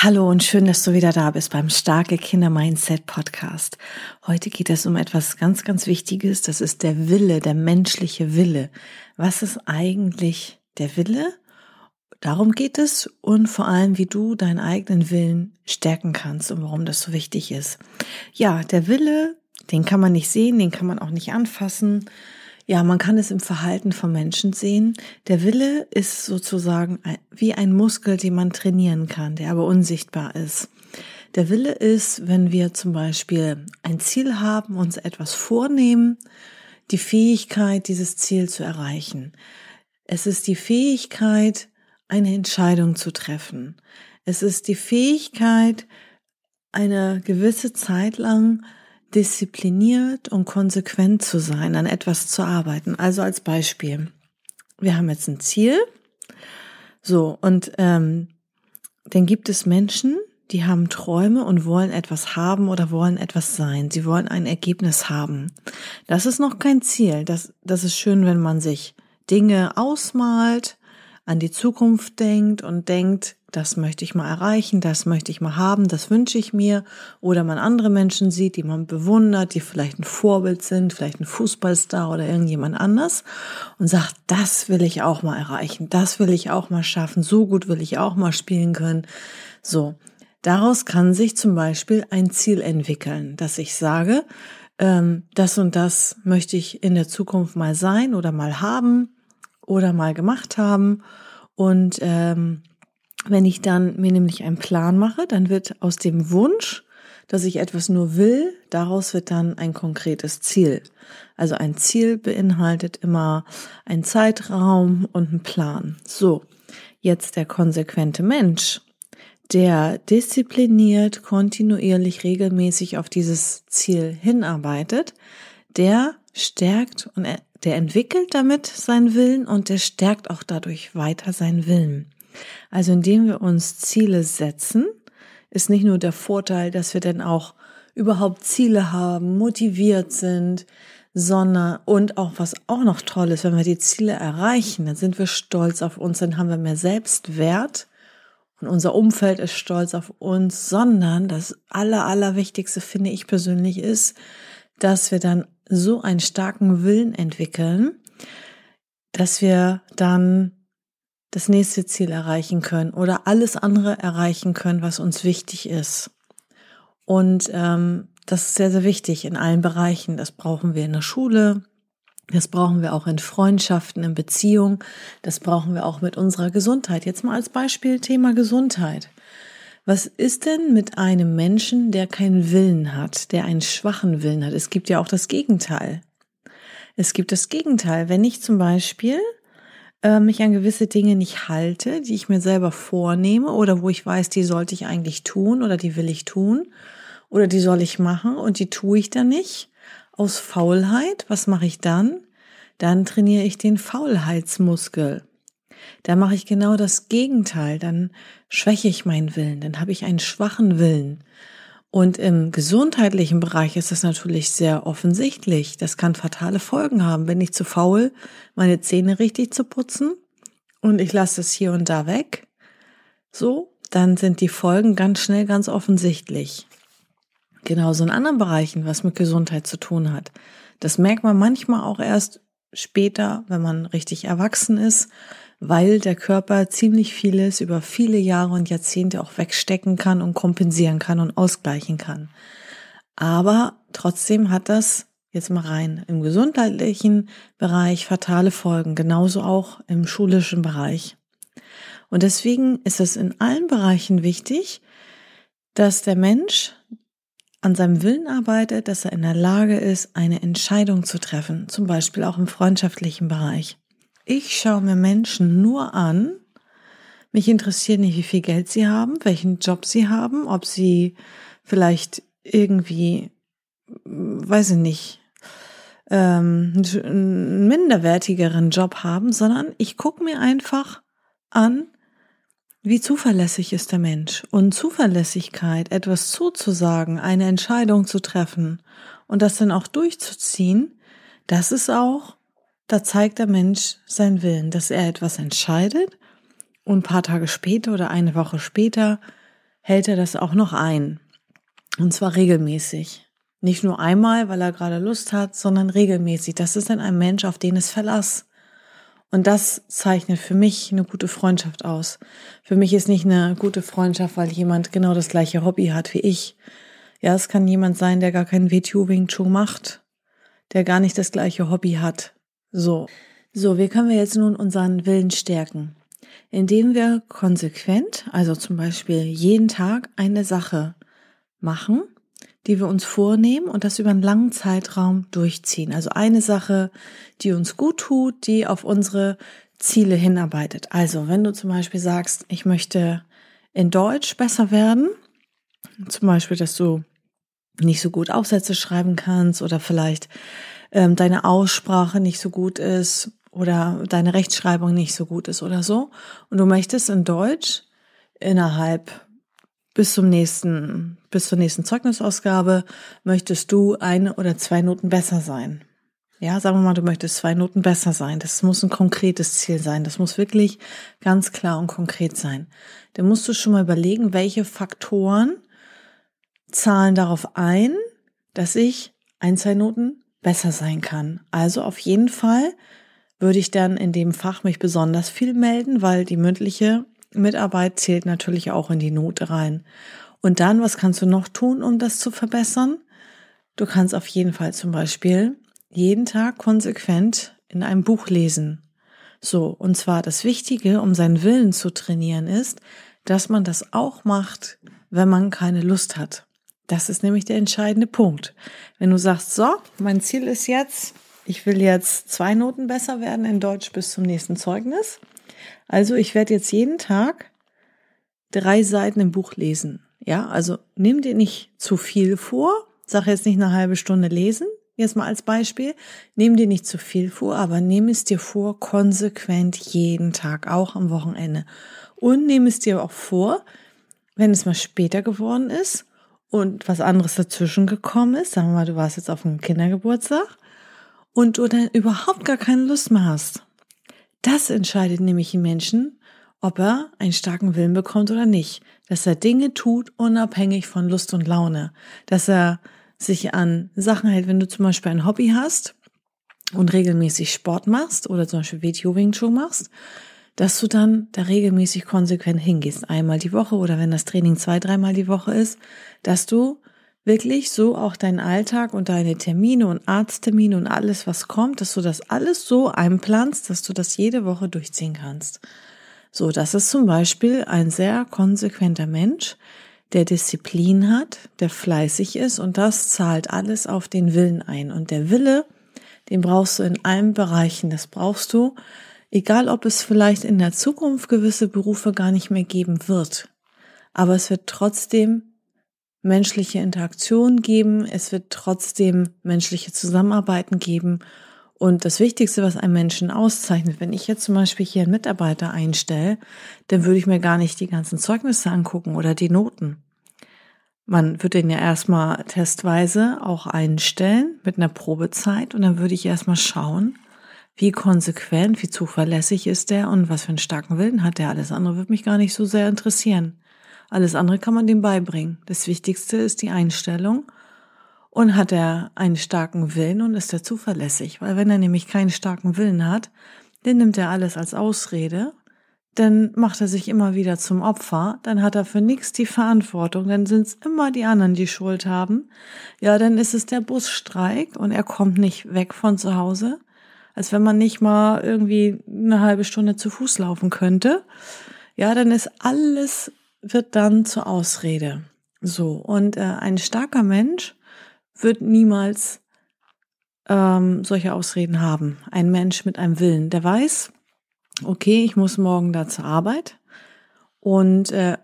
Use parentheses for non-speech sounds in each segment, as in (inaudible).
Hallo und schön, dass du wieder da bist beim Starke Kinder Mindset Podcast. Heute geht es um etwas ganz, ganz Wichtiges. Das ist der Wille, der menschliche Wille. Was ist eigentlich der Wille? Darum geht es und vor allem, wie du deinen eigenen Willen stärken kannst und warum das so wichtig ist. Ja, der Wille, den kann man nicht sehen, den kann man auch nicht anfassen. Ja, man kann es im Verhalten von Menschen sehen. Der Wille ist sozusagen wie ein Muskel, den man trainieren kann, der aber unsichtbar ist. Der Wille ist, wenn wir zum Beispiel ein Ziel haben, uns etwas vornehmen, die Fähigkeit, dieses Ziel zu erreichen. Es ist die Fähigkeit, eine Entscheidung zu treffen. Es ist die Fähigkeit, eine gewisse Zeit lang diszipliniert und konsequent zu sein, an etwas zu arbeiten. Also als Beispiel, wir haben jetzt ein Ziel, so und ähm, dann gibt es Menschen, die haben Träume und wollen etwas haben oder wollen etwas sein. Sie wollen ein Ergebnis haben. Das ist noch kein Ziel. Das, das ist schön, wenn man sich Dinge ausmalt, an die Zukunft denkt und denkt, das möchte ich mal erreichen, das möchte ich mal haben, das wünsche ich mir. Oder man andere Menschen sieht, die man bewundert, die vielleicht ein Vorbild sind, vielleicht ein Fußballstar oder irgendjemand anders und sagt, das will ich auch mal erreichen, das will ich auch mal schaffen, so gut will ich auch mal spielen können. So, daraus kann sich zum Beispiel ein Ziel entwickeln, dass ich sage, ähm, das und das möchte ich in der Zukunft mal sein oder mal haben oder mal gemacht haben. Und ähm, wenn ich dann mir nämlich einen Plan mache, dann wird aus dem Wunsch, dass ich etwas nur will, daraus wird dann ein konkretes Ziel. Also ein Ziel beinhaltet immer einen Zeitraum und einen Plan. So, jetzt der konsequente Mensch, der diszipliniert, kontinuierlich, regelmäßig auf dieses Ziel hinarbeitet, der stärkt und der entwickelt damit seinen Willen und der stärkt auch dadurch weiter seinen Willen. Also indem wir uns Ziele setzen, ist nicht nur der Vorteil, dass wir dann auch überhaupt Ziele haben, motiviert sind, sondern und auch was auch noch toll ist, wenn wir die Ziele erreichen, dann sind wir stolz auf uns, dann haben wir mehr Selbstwert und unser Umfeld ist stolz auf uns, sondern das aller, allerwichtigste finde ich persönlich ist, dass wir dann so einen starken Willen entwickeln, dass wir dann das nächste Ziel erreichen können oder alles andere erreichen können, was uns wichtig ist. Und ähm, das ist sehr, sehr wichtig in allen Bereichen. Das brauchen wir in der Schule, das brauchen wir auch in Freundschaften, in Beziehungen, das brauchen wir auch mit unserer Gesundheit. Jetzt mal als Beispiel Thema Gesundheit. Was ist denn mit einem Menschen, der keinen Willen hat, der einen schwachen Willen hat? Es gibt ja auch das Gegenteil. Es gibt das Gegenteil. Wenn ich zum Beispiel äh, mich an gewisse Dinge nicht halte, die ich mir selber vornehme oder wo ich weiß, die sollte ich eigentlich tun oder die will ich tun oder die soll ich machen und die tue ich dann nicht aus Faulheit. Was mache ich dann? Dann trainiere ich den Faulheitsmuskel. Da mache ich genau das Gegenteil. Dann schwäche ich meinen Willen. Dann habe ich einen schwachen Willen. Und im gesundheitlichen Bereich ist das natürlich sehr offensichtlich. Das kann fatale Folgen haben. Bin ich zu faul, meine Zähne richtig zu putzen und ich lasse es hier und da weg, so, dann sind die Folgen ganz schnell ganz offensichtlich. Genauso in anderen Bereichen, was mit Gesundheit zu tun hat. Das merkt man manchmal auch erst später, wenn man richtig erwachsen ist, weil der Körper ziemlich vieles über viele Jahre und Jahrzehnte auch wegstecken kann und kompensieren kann und ausgleichen kann. Aber trotzdem hat das jetzt mal rein im gesundheitlichen Bereich fatale Folgen, genauso auch im schulischen Bereich. Und deswegen ist es in allen Bereichen wichtig, dass der Mensch an seinem Willen arbeitet, dass er in der Lage ist, eine Entscheidung zu treffen, zum Beispiel auch im freundschaftlichen Bereich. Ich schaue mir Menschen nur an, Mich interessiert nicht, wie viel Geld sie haben, welchen Job sie haben, ob sie vielleicht irgendwie, weiß ich nicht, ähm, einen minderwertigeren Job haben, sondern ich gucke mir einfach an, wie zuverlässig ist der Mensch. Und Zuverlässigkeit, etwas zuzusagen, eine Entscheidung zu treffen und das dann auch durchzuziehen, das ist auch, da zeigt der Mensch seinen Willen, dass er etwas entscheidet und ein paar Tage später oder eine Woche später hält er das auch noch ein. Und zwar regelmäßig. Nicht nur einmal, weil er gerade Lust hat, sondern regelmäßig. Das ist dann ein Mensch, auf den es Verlass. Und das zeichnet für mich eine gute Freundschaft aus. Für mich ist nicht eine gute Freundschaft, weil jemand genau das gleiche Hobby hat wie ich. Ja, es kann jemand sein, der gar keinen WTU Wing macht, der gar nicht das gleiche Hobby hat. So. So, wie können wir jetzt nun unseren Willen stärken? Indem wir konsequent, also zum Beispiel jeden Tag eine Sache machen, die wir uns vornehmen und das über einen langen Zeitraum durchziehen. Also eine Sache, die uns gut tut, die auf unsere Ziele hinarbeitet. Also wenn du zum Beispiel sagst, ich möchte in Deutsch besser werden, zum Beispiel, dass du nicht so gut Aufsätze schreiben kannst oder vielleicht ähm, deine Aussprache nicht so gut ist oder deine Rechtschreibung nicht so gut ist oder so und du möchtest in Deutsch innerhalb bis zum nächsten, bis zur nächsten Zeugnisausgabe möchtest du eine oder zwei Noten besser sein. Ja, sagen wir mal, du möchtest zwei Noten besser sein. Das muss ein konkretes Ziel sein. Das muss wirklich ganz klar und konkret sein. Dann musst du schon mal überlegen, welche Faktoren zahlen darauf ein, dass ich ein, zwei Noten besser sein kann. Also auf jeden Fall würde ich dann in dem Fach mich besonders viel melden, weil die mündliche Mitarbeit zählt natürlich auch in die Note rein. Und dann, was kannst du noch tun, um das zu verbessern? Du kannst auf jeden Fall zum Beispiel jeden Tag konsequent in einem Buch lesen. So, und zwar das Wichtige, um seinen Willen zu trainieren, ist, dass man das auch macht, wenn man keine Lust hat. Das ist nämlich der entscheidende Punkt. Wenn du sagst, so, mein Ziel ist jetzt, ich will jetzt zwei Noten besser werden in Deutsch bis zum nächsten Zeugnis, also ich werde jetzt jeden Tag drei Seiten im Buch lesen. Ja, also nimm dir nicht zu viel vor. Sag jetzt nicht eine halbe Stunde lesen. Jetzt mal als Beispiel. Nimm dir nicht zu viel vor, aber nimm es dir vor, konsequent jeden Tag, auch am Wochenende. Und nimm es dir auch vor, wenn es mal später geworden ist und was anderes dazwischen gekommen ist. Sagen wir mal, du warst jetzt auf einem Kindergeburtstag und du dann überhaupt gar keine Lust mehr hast. Das entscheidet nämlich den Menschen, ob er einen starken Willen bekommt oder nicht. Dass er Dinge tut, unabhängig von Lust und Laune. Dass er sich an Sachen hält, wenn du zum Beispiel ein Hobby hast und regelmäßig Sport machst oder zum Beispiel WTO Wing Chun machst, dass du dann da regelmäßig konsequent hingehst, einmal die Woche oder wenn das Training zwei, dreimal die Woche ist, dass du wirklich so auch deinen Alltag und deine Termine und Arzttermine und alles, was kommt, dass du das alles so einplanst, dass du das jede Woche durchziehen kannst. So, das ist zum Beispiel ein sehr konsequenter Mensch, der Disziplin hat, der fleißig ist und das zahlt alles auf den Willen ein. Und der Wille, den brauchst du in allen Bereichen. Das brauchst du, egal ob es vielleicht in der Zukunft gewisse Berufe gar nicht mehr geben wird. Aber es wird trotzdem menschliche Interaktion geben, es wird trotzdem menschliche Zusammenarbeiten geben. Und das Wichtigste, was einen Menschen auszeichnet, wenn ich jetzt zum Beispiel hier einen Mitarbeiter einstelle, dann würde ich mir gar nicht die ganzen Zeugnisse angucken oder die Noten. Man würde den ja erstmal testweise auch einstellen mit einer Probezeit und dann würde ich erstmal schauen, wie konsequent, wie zuverlässig ist der und was für einen starken Willen hat der. Alles andere würde mich gar nicht so sehr interessieren. Alles andere kann man dem beibringen. Das Wichtigste ist die Einstellung. Und hat er einen starken Willen und ist er zuverlässig? Weil wenn er nämlich keinen starken Willen hat, dann nimmt er alles als Ausrede, dann macht er sich immer wieder zum Opfer, dann hat er für nichts die Verantwortung, dann sind es immer die anderen, die Schuld haben. Ja, dann ist es der Busstreik und er kommt nicht weg von zu Hause, als wenn man nicht mal irgendwie eine halbe Stunde zu Fuß laufen könnte. Ja, dann ist alles wird dann zur Ausrede. So, und äh, ein starker Mensch wird niemals ähm, solche Ausreden haben. Ein Mensch mit einem Willen, der weiß, okay, ich muss morgen da zur Arbeit. Und äh,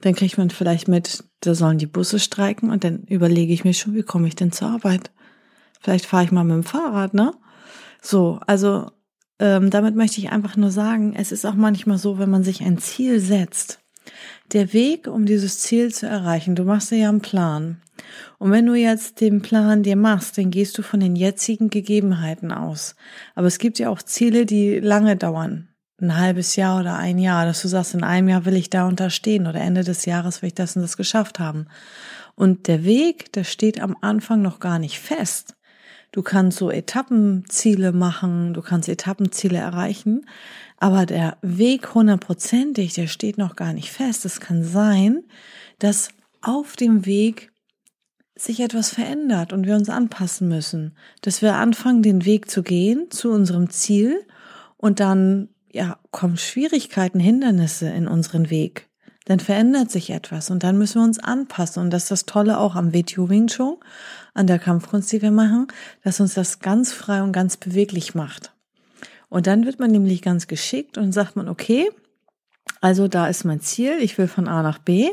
dann kriegt man vielleicht mit, da sollen die Busse streiken und dann überlege ich mir schon, wie komme ich denn zur Arbeit? Vielleicht fahre ich mal mit dem Fahrrad, ne? So, also ähm, damit möchte ich einfach nur sagen, es ist auch manchmal so, wenn man sich ein Ziel setzt, der Weg, um dieses Ziel zu erreichen, du machst dir ja einen Plan. Und wenn du jetzt den Plan dir machst, dann gehst du von den jetzigen Gegebenheiten aus. Aber es gibt ja auch Ziele, die lange dauern. Ein halbes Jahr oder ein Jahr, dass du sagst, in einem Jahr will ich da und da stehen oder Ende des Jahres will ich das und das geschafft haben. Und der Weg, der steht am Anfang noch gar nicht fest. Du kannst so Etappenziele machen, du kannst Etappenziele erreichen, aber der Weg hundertprozentig, der steht noch gar nicht fest. Es kann sein, dass auf dem Weg sich etwas verändert und wir uns anpassen müssen, dass wir anfangen, den Weg zu gehen zu unserem Ziel und dann ja kommen Schwierigkeiten, Hindernisse in unseren Weg dann verändert sich etwas und dann müssen wir uns anpassen. Und das ist das Tolle auch am WTO Wing Chun, an der Kampfkunst, die wir machen, dass uns das ganz frei und ganz beweglich macht. Und dann wird man nämlich ganz geschickt und sagt man, okay, also da ist mein Ziel, ich will von A nach B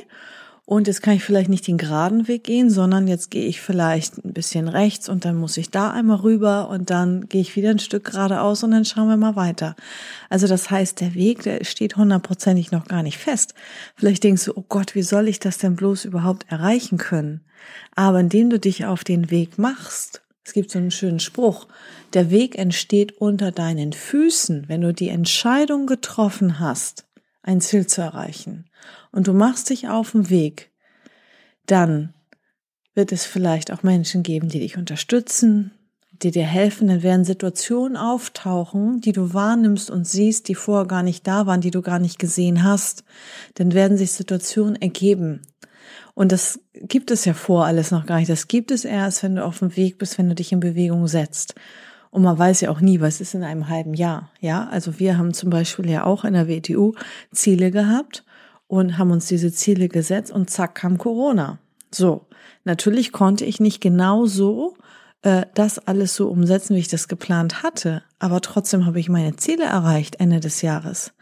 und jetzt kann ich vielleicht nicht den geraden Weg gehen, sondern jetzt gehe ich vielleicht ein bisschen rechts und dann muss ich da einmal rüber und dann gehe ich wieder ein Stück geradeaus und dann schauen wir mal weiter. Also das heißt, der Weg, der steht hundertprozentig noch gar nicht fest. Vielleicht denkst du, oh Gott, wie soll ich das denn bloß überhaupt erreichen können? Aber indem du dich auf den Weg machst, es gibt so einen schönen Spruch, der Weg entsteht unter deinen Füßen, wenn du die Entscheidung getroffen hast, ein Ziel zu erreichen und du machst dich auf den Weg, dann wird es vielleicht auch Menschen geben, die dich unterstützen, die dir helfen, dann werden Situationen auftauchen, die du wahrnimmst und siehst, die vorher gar nicht da waren, die du gar nicht gesehen hast. Dann werden sich Situationen ergeben. Und das gibt es ja vor alles noch gar nicht. Das gibt es erst, wenn du auf dem Weg bist, wenn du dich in Bewegung setzt. Und man weiß ja auch nie, was ist in einem halben Jahr. Ja, also wir haben zum Beispiel ja auch in der WTU Ziele gehabt und haben uns diese Ziele gesetzt und zack kam Corona. So, natürlich konnte ich nicht genau so äh, das alles so umsetzen, wie ich das geplant hatte, aber trotzdem habe ich meine Ziele erreicht Ende des Jahres.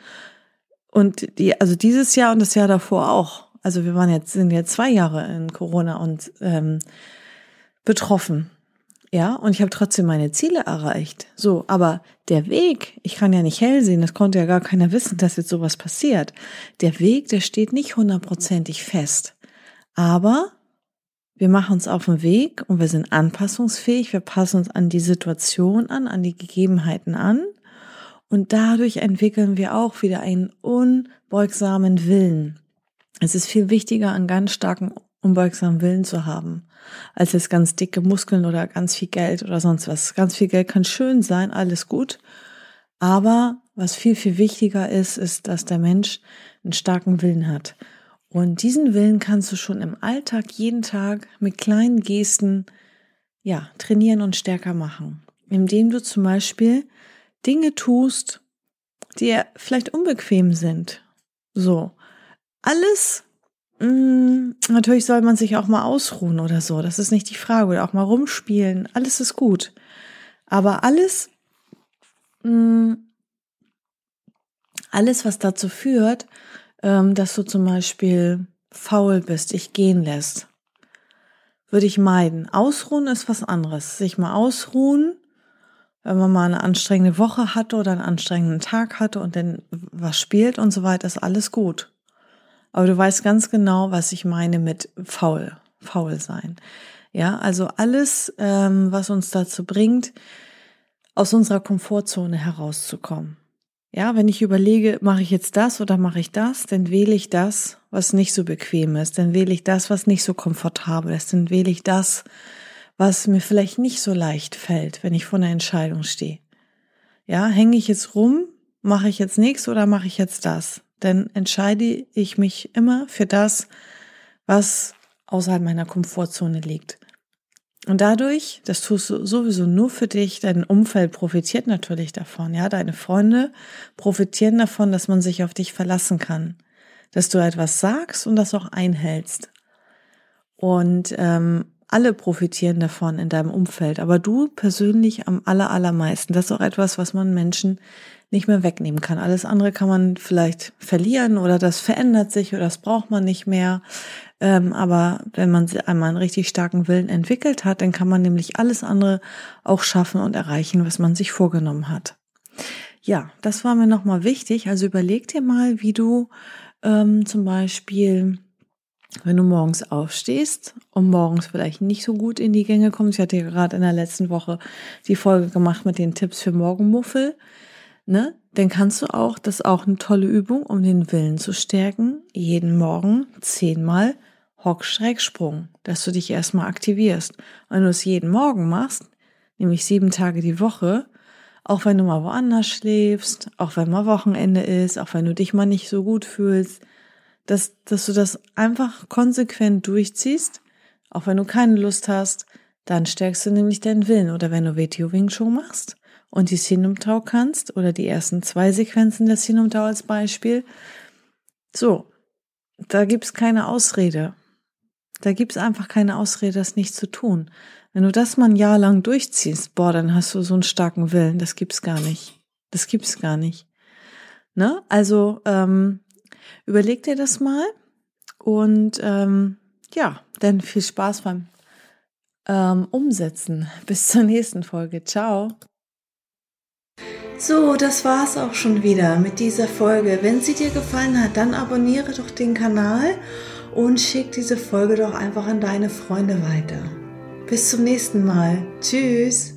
Und die, also dieses Jahr und das Jahr davor auch. Also wir waren jetzt sind jetzt zwei Jahre in Corona und ähm, betroffen. Ja, und ich habe trotzdem meine Ziele erreicht. So, aber der Weg, ich kann ja nicht hell sehen, das konnte ja gar keiner wissen, dass jetzt sowas passiert. Der Weg, der steht nicht hundertprozentig fest. Aber wir machen uns auf den Weg und wir sind anpassungsfähig, wir passen uns an die Situation an, an die Gegebenheiten an und dadurch entwickeln wir auch wieder einen unbeugsamen Willen. Es ist viel wichtiger, einen ganz starken, unbeugsamen Willen zu haben, als jetzt ganz dicke Muskeln oder ganz viel Geld oder sonst was. Ganz viel Geld kann schön sein, alles gut. Aber was viel, viel wichtiger ist, ist, dass der Mensch einen starken Willen hat. Und diesen Willen kannst du schon im Alltag jeden Tag mit kleinen Gesten, ja, trainieren und stärker machen. Indem du zum Beispiel Dinge tust, die vielleicht unbequem sind. So. Alles, mm, natürlich soll man sich auch mal ausruhen oder so. Das ist nicht die Frage. Oder auch mal rumspielen. Alles ist gut. Aber alles, mh, mm, alles, was dazu führt, ähm, dass du zum Beispiel faul bist, dich gehen lässt, würde ich meiden. Ausruhen ist was anderes. Sich mal ausruhen, wenn man mal eine anstrengende Woche hatte oder einen anstrengenden Tag hatte und dann was spielt und so weiter, ist alles gut. Aber du weißt ganz genau, was ich meine mit faul, faul sein. Ja, also alles, ähm, was uns dazu bringt, aus unserer Komfortzone herauszukommen. Ja, wenn ich überlege, mache ich jetzt das oder mache ich das, dann wähle ich das, was nicht so bequem ist, dann wähle ich das, was nicht so komfortabel ist, dann wähle ich das, was mir vielleicht nicht so leicht fällt, wenn ich vor einer Entscheidung stehe. Ja, hänge ich jetzt rum, mache ich jetzt nichts oder mache ich jetzt das? Dann entscheide ich mich immer für das, was außerhalb meiner Komfortzone liegt. Und dadurch, das tust du sowieso nur für dich, dein Umfeld profitiert natürlich davon, ja, deine Freunde profitieren davon, dass man sich auf dich verlassen kann, dass du etwas sagst und das auch einhältst. Und ähm, alle profitieren davon in deinem Umfeld, aber du persönlich am aller, allermeisten. Das ist auch etwas, was man Menschen nicht mehr wegnehmen kann. Alles andere kann man vielleicht verlieren oder das verändert sich oder das braucht man nicht mehr. Ähm, aber wenn man einmal einen richtig starken Willen entwickelt hat, dann kann man nämlich alles andere auch schaffen und erreichen, was man sich vorgenommen hat. Ja, das war mir nochmal wichtig. Also überleg dir mal, wie du ähm, zum Beispiel wenn du morgens aufstehst und morgens vielleicht nicht so gut in die Gänge kommst, ich hatte gerade in der letzten Woche die Folge gemacht mit den Tipps für Morgenmuffel, ne? Dann kannst du auch, das ist auch eine tolle Übung, um den Willen zu stärken, jeden Morgen zehnmal Hockschrecksprung, dass du dich erstmal aktivierst. Wenn du es jeden Morgen machst, nämlich sieben Tage die Woche, auch wenn du mal woanders schläfst, auch wenn mal Wochenende ist, auch wenn du dich mal nicht so gut fühlst, dass, dass du das einfach konsequent durchziehst, auch wenn du keine Lust hast, dann stärkst du nämlich deinen Willen. Oder wenn du Video Wing Chun machst und die Sinumtau kannst oder die ersten zwei Sequenzen der Sinumtau als Beispiel, so, da gibt's keine Ausrede. Da gibt's einfach keine Ausrede, das nicht zu tun. Wenn du das mal ein Jahr lang durchziehst, boah, dann hast du so einen starken Willen. Das gibt's gar nicht. Das gibt's gar nicht. Ne? Also ähm, überleg dir das mal und ähm, ja, dann viel Spaß beim ähm, Umsetzen. (laughs) Bis zur nächsten Folge. Ciao. So, das war's auch schon wieder mit dieser Folge. Wenn sie dir gefallen hat, dann abonniere doch den Kanal und schick diese Folge doch einfach an deine Freunde weiter. Bis zum nächsten Mal. Tschüss.